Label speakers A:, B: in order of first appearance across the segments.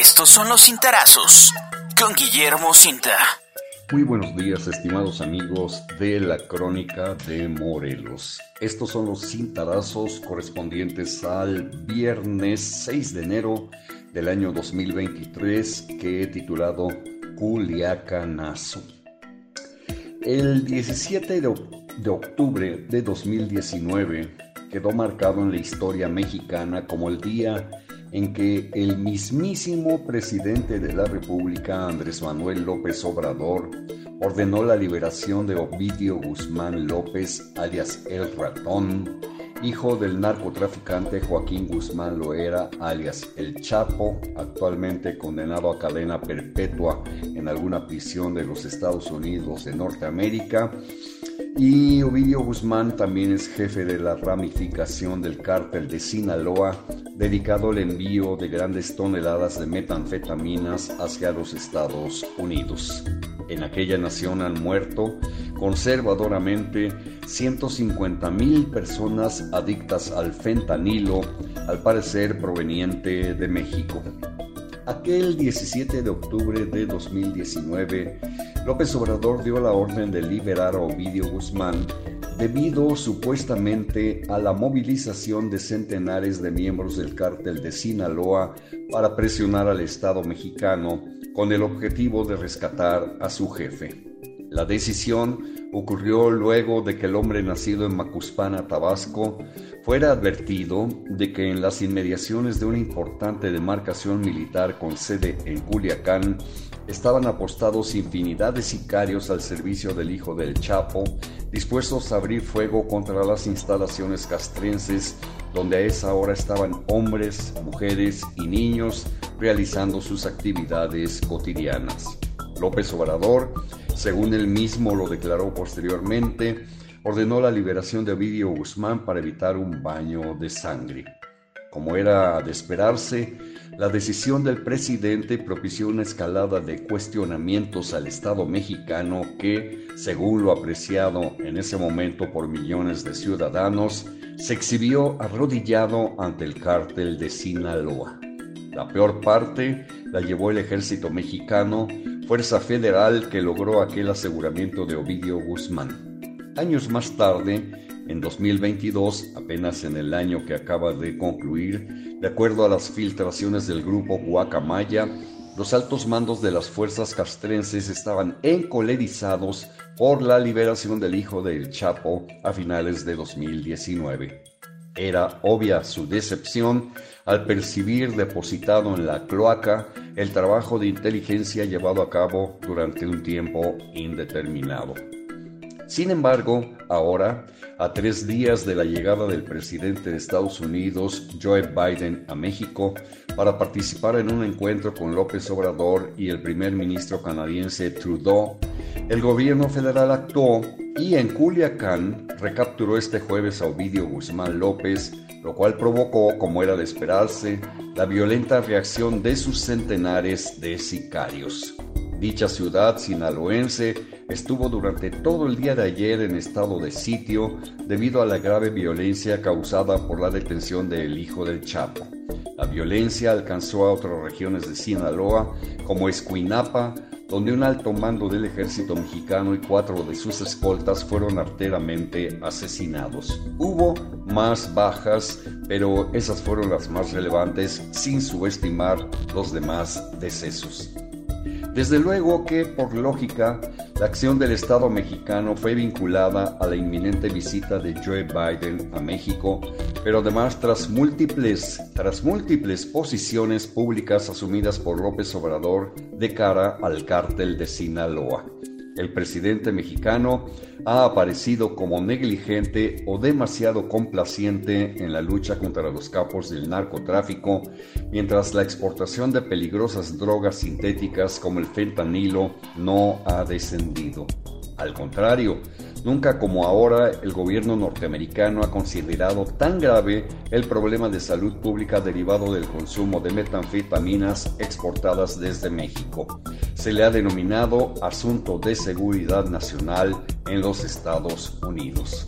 A: Estos son los cintarazos con Guillermo Cinta.
B: Muy buenos días, estimados amigos de la Crónica de Morelos. Estos son los cintarazos correspondientes al viernes 6 de enero del año 2023 que he titulado Culiacanazo. El 17 de octubre de 2019 quedó marcado en la historia mexicana como el día en que el mismísimo presidente de la República, Andrés Manuel López Obrador, ordenó la liberación de Ovidio Guzmán López, alias El Ratón, hijo del narcotraficante Joaquín Guzmán Loera, alias El Chapo, actualmente condenado a cadena perpetua en alguna prisión de los Estados Unidos de Norteamérica, y Ovidio Guzmán también es jefe de la ramificación del cártel de Sinaloa, dedicado al envío de grandes toneladas de metanfetaminas hacia los Estados Unidos. En aquella nación han muerto conservadoramente 150 mil personas adictas al fentanilo, al parecer proveniente de México. Aquel 17 de octubre de 2019, López Obrador dio la orden de liberar a Ovidio Guzmán debido supuestamente a la movilización de centenares de miembros del cártel de Sinaloa para presionar al Estado mexicano con el objetivo de rescatar a su jefe. La decisión ocurrió luego de que el hombre nacido en Macuspana, Tabasco, fuera advertido de que en las inmediaciones de una importante demarcación militar con sede en Culiacán estaban apostados infinidad de sicarios al servicio del hijo del Chapo, dispuestos a abrir fuego contra las instalaciones castrenses donde a esa hora estaban hombres, mujeres y niños realizando sus actividades cotidianas. López Obrador según él mismo lo declaró posteriormente, ordenó la liberación de Ovidio Guzmán para evitar un baño de sangre. Como era de esperarse, la decisión del presidente propició una escalada de cuestionamientos al Estado mexicano que, según lo apreciado en ese momento por millones de ciudadanos, se exhibió arrodillado ante el cártel de Sinaloa. La peor parte la llevó el ejército mexicano, fuerza federal que logró aquel aseguramiento de Ovidio Guzmán. Años más tarde, en 2022, apenas en el año que acaba de concluir, de acuerdo a las filtraciones del grupo Guacamaya, los altos mandos de las fuerzas castrenses estaban encolerizados por la liberación del hijo del Chapo a finales de 2019. Era obvia su decepción al percibir depositado en la cloaca el trabajo de inteligencia llevado a cabo durante un tiempo indeterminado. Sin embargo, ahora, a tres días de la llegada del presidente de Estados Unidos, Joe Biden, a México para participar en un encuentro con López Obrador y el primer ministro canadiense Trudeau, el gobierno federal actuó y en Culiacán recapturó este jueves a Ovidio Guzmán López, lo cual provocó, como era de esperarse, la violenta reacción de sus centenares de sicarios. Dicha ciudad sinaloense estuvo durante todo el día de ayer en estado de sitio debido a la grave violencia causada por la detención del hijo del Chapo. La violencia alcanzó a otras regiones de Sinaloa como Escuinapa, donde un alto mando del ejército mexicano y cuatro de sus escoltas fueron arteramente asesinados. Hubo más bajas, pero esas fueron las más relevantes sin subestimar los demás decesos. Desde luego que, por lógica, la acción del Estado mexicano fue vinculada a la inminente visita de Joe Biden a México, pero además tras múltiples, tras múltiples posiciones públicas asumidas por López Obrador de cara al cártel de Sinaloa el presidente mexicano ha aparecido como negligente o demasiado complaciente en la lucha contra los capos del narcotráfico, mientras la exportación de peligrosas drogas sintéticas como el fentanilo no ha descendido. Al contrario, nunca como ahora el gobierno norteamericano ha considerado tan grave el problema de salud pública derivado del consumo de metanfetaminas exportadas desde México. Se le ha denominado asunto de seguridad nacional en los Estados Unidos.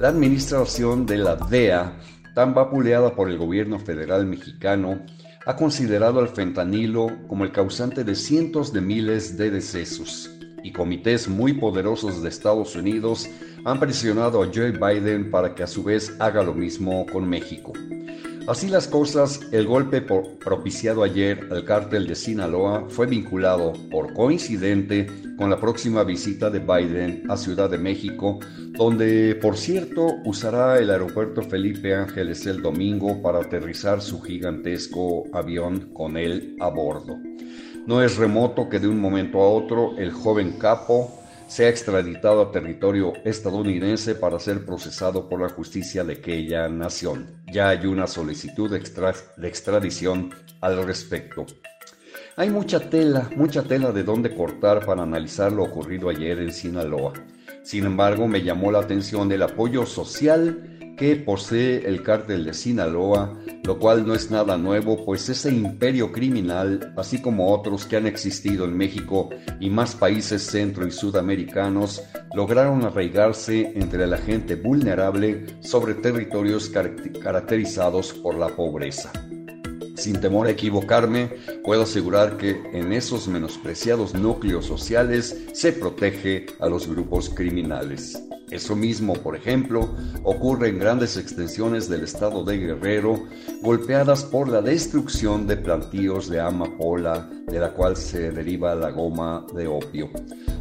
B: La administración de la DEA, tan vapuleada por el gobierno federal mexicano, ha considerado al fentanilo como el causante de cientos de miles de decesos y comités muy poderosos de Estados Unidos han presionado a Joe Biden para que a su vez haga lo mismo con México. Así las cosas, el golpe propiciado ayer al cártel de Sinaloa fue vinculado, por coincidente, con la próxima visita de Biden a Ciudad de México, donde, por cierto, usará el aeropuerto Felipe Ángeles el domingo para aterrizar su gigantesco avión con él a bordo. No es remoto que de un momento a otro el joven capo sea extraditado a territorio estadounidense para ser procesado por la justicia de aquella nación. Ya hay una solicitud de, extradición al respecto. Hay mucha tela, mucha tela de dónde cortar para analizar lo ocurrido ayer en Sinaloa. Sin embargo, me llamó la atención el apoyo social que posee el cártel de Sinaloa, lo cual no es nada nuevo, pues ese imperio criminal, así como otros que han existido en México y más países centro y sudamericanos, lograron arraigarse entre la gente vulnerable sobre territorios caracterizados por la pobreza. Sin temor a equivocarme, puedo asegurar que en esos menospreciados núcleos sociales se protege a los grupos criminales. Eso mismo, por ejemplo, ocurre en grandes extensiones del estado de Guerrero, golpeadas por la destrucción de plantíos de amapola, de la cual se deriva la goma de opio.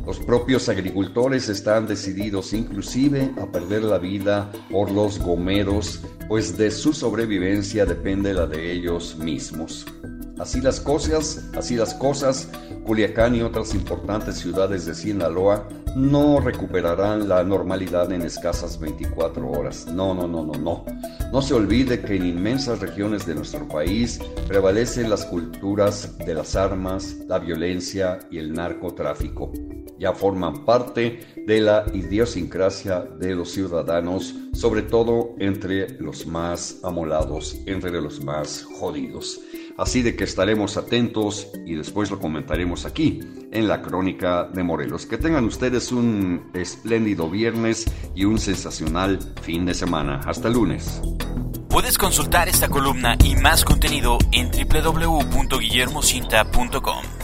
B: Los propios agricultores están decididos inclusive a perder la vida por los gomeros, pues de su sobrevivencia depende la de ellos mismos. Así las cosas, así las cosas, Culiacán y otras importantes ciudades de Sinaloa no recuperarán la normalidad en escasas 24 horas. No, no, no, no, no. No se olvide que en inmensas regiones de nuestro país prevalecen las culturas de las armas, la violencia y el narcotráfico. Ya forman parte de la idiosincrasia de los ciudadanos, sobre todo entre los más amolados, entre los más jodidos. Así de que estaremos atentos y después lo comentaremos aquí en la crónica de Morelos. Que tengan ustedes un espléndido viernes y un sensacional fin de semana. Hasta lunes.
A: Puedes consultar esta columna y más contenido en www.guillermocinta.com.